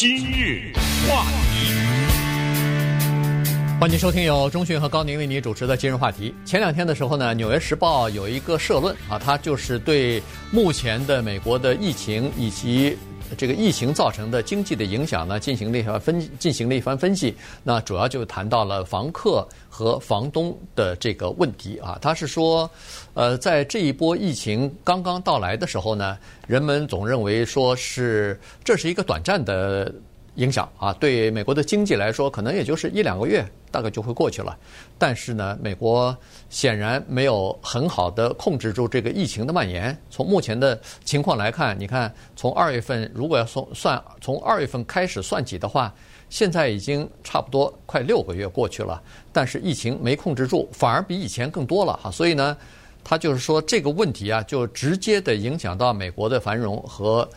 今日话题，欢迎收听由钟讯和高宁为你主持的今日话题。前两天的时候呢，《纽约时报》有一个社论啊，它就是对目前的美国的疫情以及。这个疫情造成的经济的影响呢，进行了一番分进行了一番分析。那主要就谈到了房客和房东的这个问题啊。他是说，呃，在这一波疫情刚刚到来的时候呢，人们总认为说是这是一个短暂的。影响啊，对美国的经济来说，可能也就是一两个月，大概就会过去了。但是呢，美国显然没有很好的控制住这个疫情的蔓延。从目前的情况来看，你看，从二月份如果要从算从二月份开始算起的话，现在已经差不多快六个月过去了，但是疫情没控制住，反而比以前更多了哈。所以呢，他就是说这个问题啊，就直接的影响到美国的繁荣和。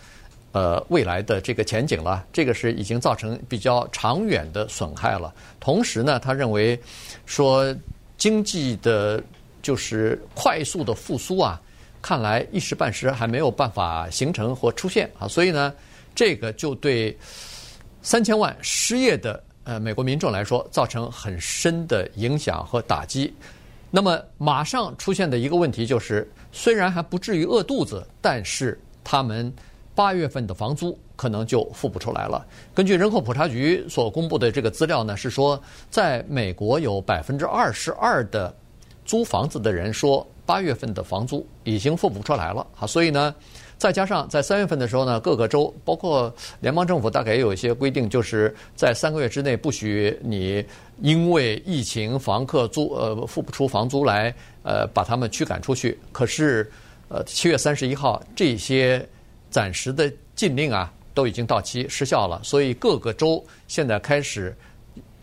呃，未来的这个前景了，这个是已经造成比较长远的损害了。同时呢，他认为说经济的，就是快速的复苏啊，看来一时半时还没有办法形成或出现啊。所以呢，这个就对三千万失业的呃美国民众来说，造成很深的影响和打击。那么马上出现的一个问题就是，虽然还不至于饿肚子，但是他们。八月份的房租可能就付不出来了。根据人口普查局所公布的这个资料呢，是说在美国有百分之二十二的租房子的人说，八月份的房租已经付不出来了。哈，所以呢，再加上在三月份的时候呢，各个州包括联邦政府大概也有一些规定，就是在三个月之内不许你因为疫情房客租呃付不出房租来呃把他们驱赶出去。可是呃七月三十一号这些。暂时的禁令啊，都已经到期失效了，所以各个州现在开始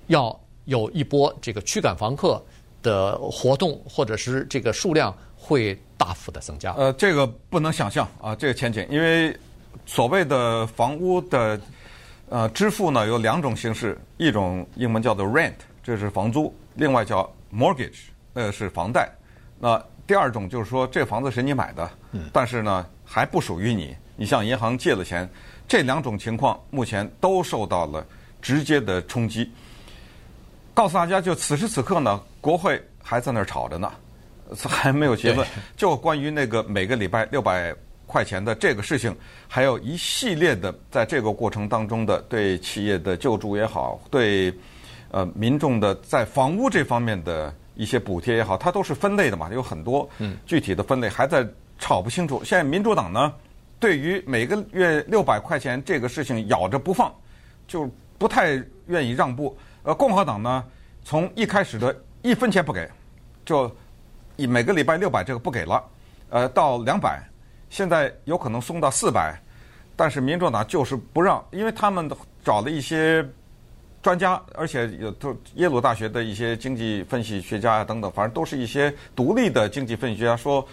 要有一波这个驱赶房客的活动，或者是这个数量会大幅的增加。呃，这个不能想象啊，这个前景，因为所谓的房屋的呃支付呢有两种形式，一种英文叫做 rent，这是房租；另外叫 mortgage，呃是房贷。那第二种就是说，这房子是你买的，但是呢还不属于你。你向银行借了钱，这两种情况目前都受到了直接的冲击。告诉大家，就此时此刻呢，国会还在那儿吵着呢，还没有结论。就关于那个每个礼拜六百块钱的这个事情，还有一系列的在这个过程当中的对企业的救助也好，对呃民众的在房屋这方面的一些补贴也好，它都是分类的嘛，有很多具体的分类还在吵不清楚。现在民主党呢？对于每个月六百块钱这个事情咬着不放，就不太愿意让步。呃，共和党呢，从一开始的一分钱不给，就以每个礼拜六百这个不给了，呃，到两百，现在有可能松到四百，但是民主党就是不让，因为他们找了一些专家，而且有都耶鲁大学的一些经济分析学家啊等等，反正都是一些独立的经济分析学家说。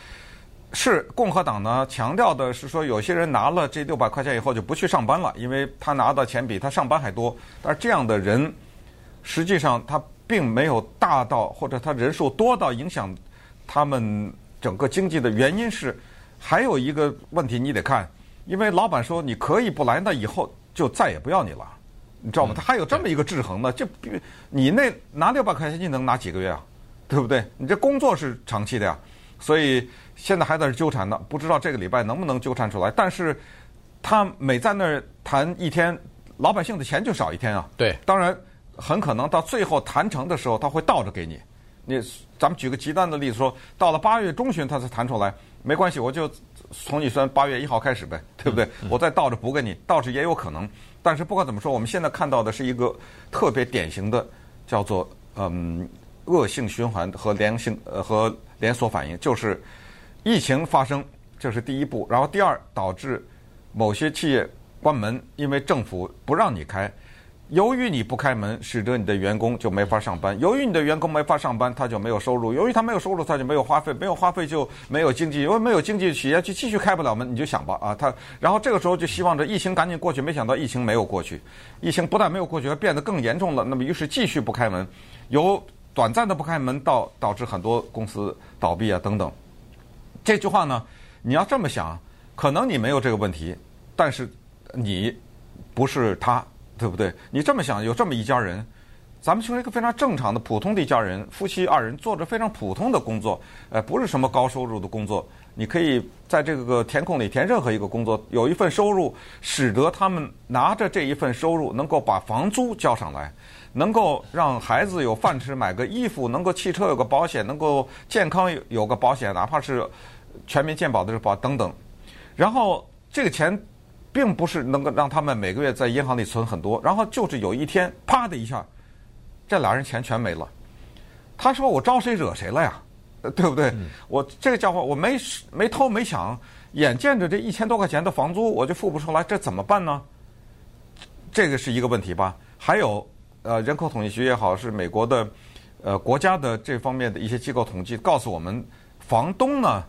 是共和党呢，强调的是说，有些人拿了这六百块钱以后就不去上班了，因为他拿的钱比他上班还多。但是这样的人，实际上他并没有大到或者他人数多到影响他们整个经济的原因是，还有一个问题你得看，因为老板说你可以不来，那以后就再也不要你了，你知道吗？他还有这么一个制衡呢，就比你那拿六百块钱你能拿几个月啊？对不对？你这工作是长期的呀，所以。现在还在这纠缠呢，不知道这个礼拜能不能纠缠出来。但是，他每在那儿谈一天，老百姓的钱就少一天啊。对，当然很可能到最后谈成的时候，他会倒着给你。你咱们举个极端的例子说，到了八月中旬他才弹出来，没关系，我就从你算八月一号开始呗，对不对？我再倒着补给你，倒着也有可能。但是不管怎么说，我们现在看到的是一个特别典型的叫做嗯恶性循环和良性呃和连锁反应，就是。疫情发生，这是第一步。然后第二，导致某些企业关门，因为政府不让你开。由于你不开门，使得你的员工就没法上班。由于你的员工没法上班，他就没有收入。由于他没有收入，他就没有花费。没有花费就没有经济。因为没有经济，企业就继续开不了门。你就想吧，啊，他然后这个时候就希望着疫情赶紧过去。没想到疫情没有过去，疫情不但没有过去，还变得更严重了。那么于是继续不开门，由短暂的不开门到导致很多公司倒闭啊等等。这句话呢，你要这么想，可能你没有这个问题，但是你不是他，对不对？你这么想，有这么一家人，咱们就是一个非常正常的普通的一家人，夫妻二人做着非常普通的工作，呃，不是什么高收入的工作。你可以在这个填空里填任何一个工作，有一份收入，使得他们拿着这一份收入能够把房租交上来，能够让孩子有饭吃，买个衣服，能够汽车有个保险，能够健康有个保险，哪怕是全民健保的保等等。然后这个钱并不是能够让他们每个月在银行里存很多，然后就是有一天啪的一下，这俩人钱全没了。他说：“我招谁惹谁了呀？对不对？我这个家伙我没没偷没抢，眼见着这一千多块钱的房租我就付不出来，这怎么办呢？这个是一个问题吧。还有呃，人口统计学也好，是美国的呃国家的这方面的一些机构统计告诉我们，房东呢。”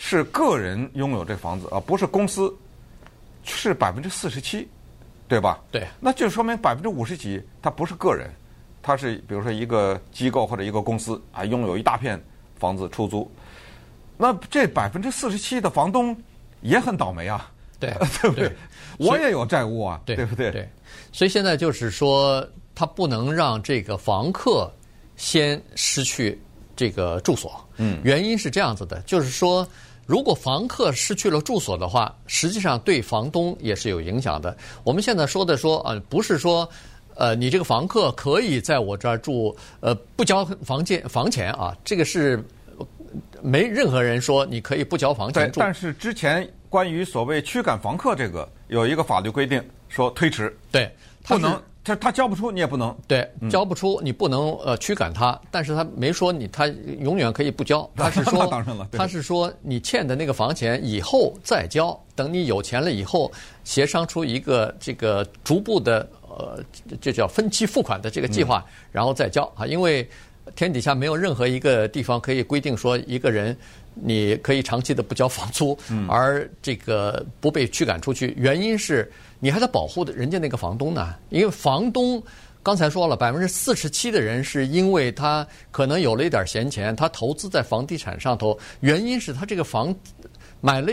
是个人拥有这房子啊，不是公司，是百分之四十七，对吧？对，那就说明百分之五十几，他不是个人，他是比如说一个机构或者一个公司啊，拥有一大片房子出租。那这百分之四十七的房东也很倒霉啊，对，对不对？我也有债务啊，对，对不对？对，所以现在就是说，他不能让这个房客先失去这个住所。嗯，原因是这样子的，就是说。如果房客失去了住所的话，实际上对房东也是有影响的。我们现在说的说呃，不是说，呃，你这个房客可以在我这儿住，呃，不交房钱房钱啊，这个是没任何人说你可以不交房钱住。但是之前关于所谓驱赶房客这个有一个法律规定，说推迟，对，不能。他他交不出，你也不能对，交不出你不能呃驱赶他，但是他没说你他永远可以不交，他是说当然了，他是说你欠的那个房钱以后再交，等你有钱了以后协商出一个这个逐步的呃这叫分期付款的这个计划，然后再交。啊，因为天底下没有任何一个地方可以规定说一个人你可以长期的不交房租，而这个不被驱赶出去，原因是。你还在保护的人家那个房东呢，因为房东刚才说了，百分之四十七的人是因为他可能有了一点闲钱，他投资在房地产上头，原因是他这个房买了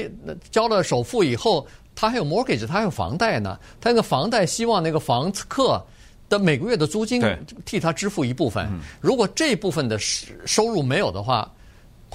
交了首付以后，他还有 mortgage，他还有房贷呢，他那个房贷希望那个房客的每个月的租金替他支付一部分，如果这部分的收入没有的话，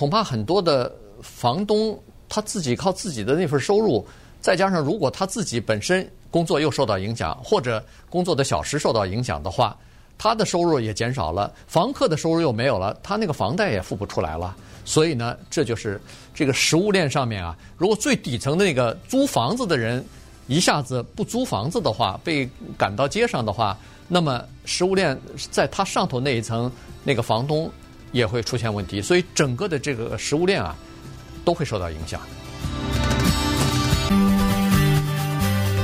恐怕很多的房东他自己靠自己的那份收入，再加上如果他自己本身。工作又受到影响，或者工作的小时受到影响的话，他的收入也减少了，房客的收入又没有了，他那个房贷也付不出来了。所以呢，这就是这个食物链上面啊，如果最底层的那个租房子的人一下子不租房子的话，被赶到街上的话，那么食物链在他上头那一层那个房东也会出现问题，所以整个的这个食物链啊都会受到影响。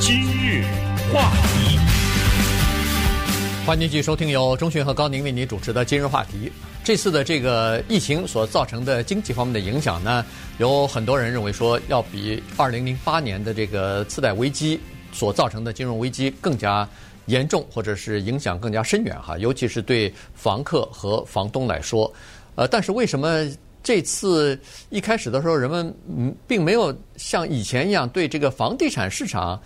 今日话题，欢迎继续收听由钟迅和高宁为您主持的今日话题。这次的这个疫情所造成的经济方面的影响呢，有很多人认为说要比二零零八年的这个次贷危机所造成的金融危机更加严重，或者是影响更加深远哈。尤其是对房客和房东来说，呃，但是为什么这次一开始的时候人们嗯并没有像以前一样对这个房地产市场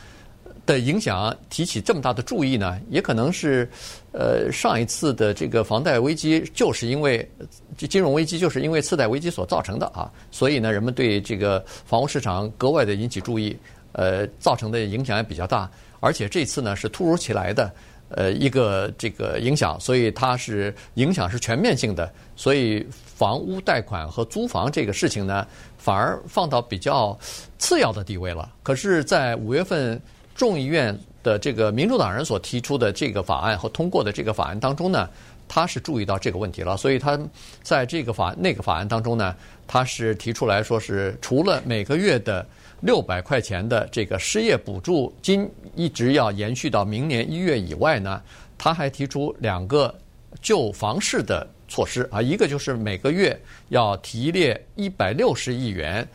的影响提起这么大的注意呢，也可能是，呃，上一次的这个房贷危机就是因为金融危机就是因为次贷危机所造成的啊，所以呢，人们对这个房屋市场格外的引起注意，呃，造成的影响也比较大，而且这次呢是突如其来的，呃，一个这个影响，所以它是影响是全面性的，所以房屋贷款和租房这个事情呢，反而放到比较次要的地位了。可是，在五月份。众议院的这个民主党人所提出的这个法案和通过的这个法案当中呢，他是注意到这个问题了，所以他在这个法那个法案当中呢，他是提出来说是除了每个月的六百块钱的这个失业补助金一直要延续到明年一月以外呢，他还提出两个救房市的措施啊，一个就是每个月要提列一百六十亿元。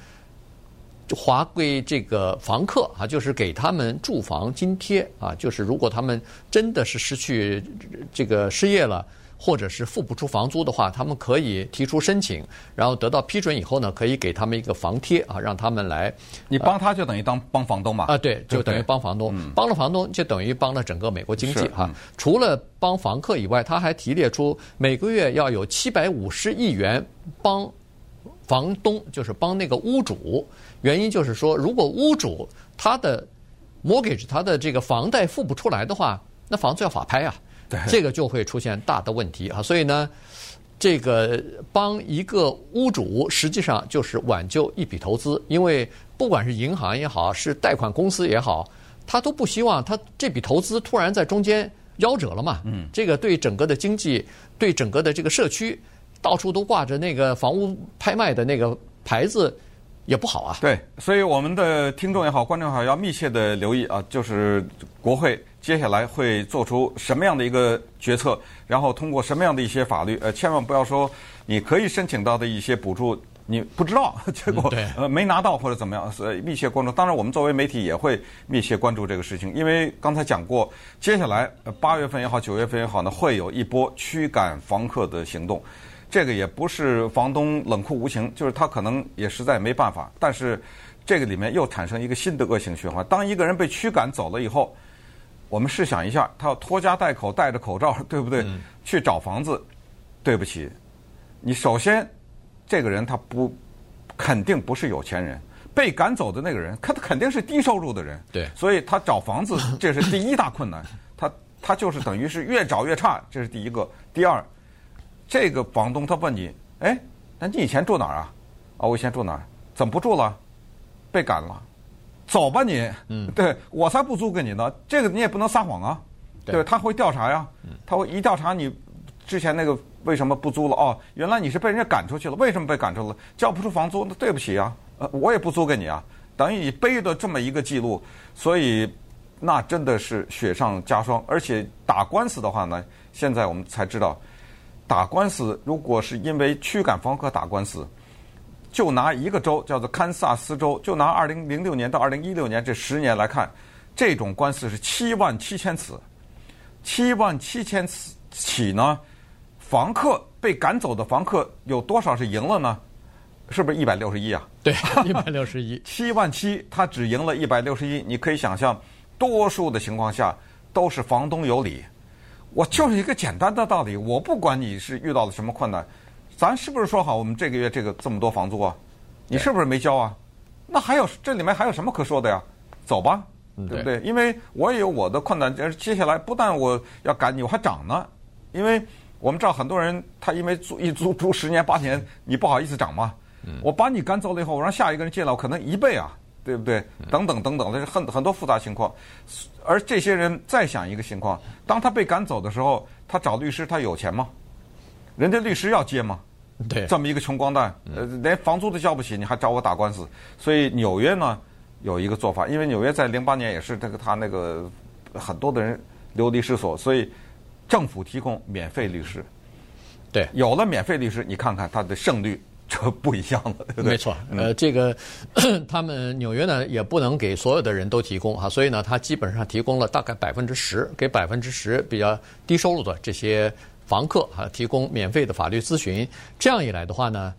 划归这个房客啊，就是给他们住房津贴啊，就是如果他们真的是失去这个失业了，或者是付不出房租的话，他们可以提出申请，然后得到批准以后呢，可以给他们一个房贴啊，让他们来。你帮他就等于当帮房东嘛？啊，对，就等于帮房东，帮了房东就等于帮了整个美国经济哈。除了帮房客以外，他还提列出每个月要有七百五十亿元帮房东，就是帮那个屋主。原因就是说，如果屋主他的 mortgage 他的这个房贷付不出来的话，那房子要法拍啊。对，这个就会出现大的问题啊，所以呢，这个帮一个屋主实际上就是挽救一笔投资，因为不管是银行也好，是贷款公司也好，他都不希望他这笔投资突然在中间夭折了嘛。嗯，这个对整个的经济，对整个的这个社区，到处都挂着那个房屋拍卖的那个牌子，也不好啊。对，所以我们的听众也好，观众也好，要密切的留意啊，就是国会。接下来会做出什么样的一个决策？然后通过什么样的一些法律？呃，千万不要说你可以申请到的一些补助，你不知道，结果呃没拿到或者怎么样。所以密切关注。当然，我们作为媒体也会密切关注这个事情，因为刚才讲过，接下来八月份也好，九月份也好呢，会有一波驱赶房客的行动。这个也不是房东冷酷无情，就是他可能也实在没办法。但是这个里面又产生一个新的恶性循环。当一个人被驱赶走了以后，我们试想一下，他要拖家带口戴着口罩，对不对？嗯、去找房子，对不起，你首先这个人他不肯定不是有钱人，被赶走的那个人，他肯定是低收入的人。对，所以他找房子这是第一大困难，他他就是等于是越找越差，这是第一个。第二，这个房东他问你，哎，那你以前住哪儿啊？啊，我以前住哪儿？怎么不住了？被赶了。走吧你，嗯，对我才不租给你呢。这个你也不能撒谎啊，对，他会调查呀，他会一调查你之前那个为什么不租了。哦，原来你是被人家赶出去了，为什么被赶出了？交不出房租，那对不起啊，呃，我也不租给你啊，等于你背的这么一个记录，所以那真的是雪上加霜。而且打官司的话呢，现在我们才知道，打官司如果是因为驱赶房客打官司。就拿一个州叫做堪萨斯州，就拿二零零六年到二零一六年这十年来看，这种官司是七万七千次，七万七千次起呢，房客被赶走的房客有多少是赢了呢？是不是一百六十一啊？对，一百六十一，七万七，他只赢了一百六十一。你可以想象，多数的情况下都是房东有理。我就是一个简单的道理，我不管你是遇到了什么困难。咱是不是说好我们这个月这个这么多房租啊？你是不是没交啊？那还有这里面还有什么可说的呀？走吧，对不对？因为我也有我的困难，接下来不但我要赶你，我还涨呢。因为我们知道很多人他因为租一租租十年八年，你不好意思涨嘛。我把你赶走了以后，我让下一个人进来，我可能一倍啊，对不对？等等等等，这是很很多复杂情况。而这些人再想一个情况，当他被赶走的时候，他找律师，他有钱吗？人家律师要接吗？对，这么一个穷光蛋，呃，连房租都交不起，你还找我打官司？所以纽约呢有一个做法，因为纽约在零八年也是这个他那个很多的人流离失所，所以政府提供免费律师。对，有了免费律师，你看看他的胜率就不一样了，对不对？没错，呃，这个 他们纽约呢也不能给所有的人都提供哈，所以呢，他基本上提供了大概百分之十，给百分之十比较低收入的这些。房客啊，提供免费的法律咨询，这样一来的话呢，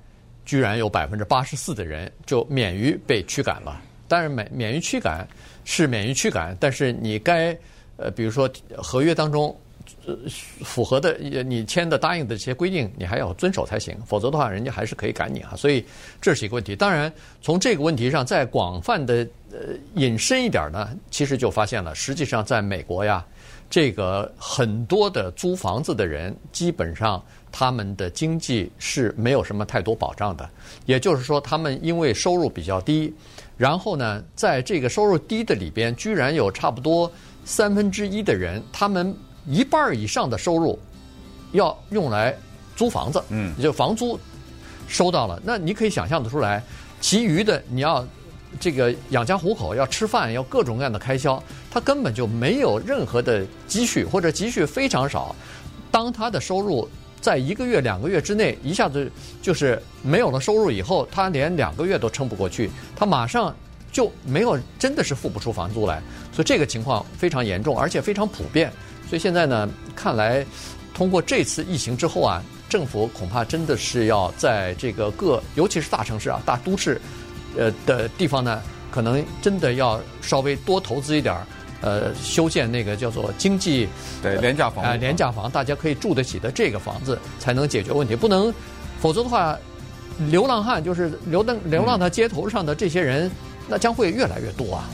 居然有百分之八十四的人就免于被驱赶了。当然，免免于驱赶是免于驱赶，但是你该呃，比如说合约当中符合的你签的答应的这些规定，你还要遵守才行，否则的话，人家还是可以赶你啊。所以这是一个问题。当然，从这个问题上再广泛的呃引申一点呢，其实就发现了，实际上在美国呀。这个很多的租房子的人，基本上他们的经济是没有什么太多保障的。也就是说，他们因为收入比较低，然后呢，在这个收入低的里边，居然有差不多三分之一的人，他们一半以上的收入要用来租房子，嗯，就房租收到了。那你可以想象得出来，其余的你要。这个养家糊口，要吃饭，要各种各样的开销，他根本就没有任何的积蓄，或者积蓄非常少。当他的收入在一个月、两个月之内一下子就是没有了收入以后，他连两个月都撑不过去，他马上就没有，真的是付不出房租来。所以这个情况非常严重，而且非常普遍。所以现在呢，看来通过这次疫情之后啊，政府恐怕真的是要在这个各，尤其是大城市啊、大都市，呃的地方呢，可能真的要稍微多投资一点儿，呃，修建那个叫做经济对廉价房啊、呃，廉价房，大家可以住得起的这个房子，才能解决问题。不能，否则的话，流浪汉就是流浪流浪到街头上的这些人，那将会越来越多啊。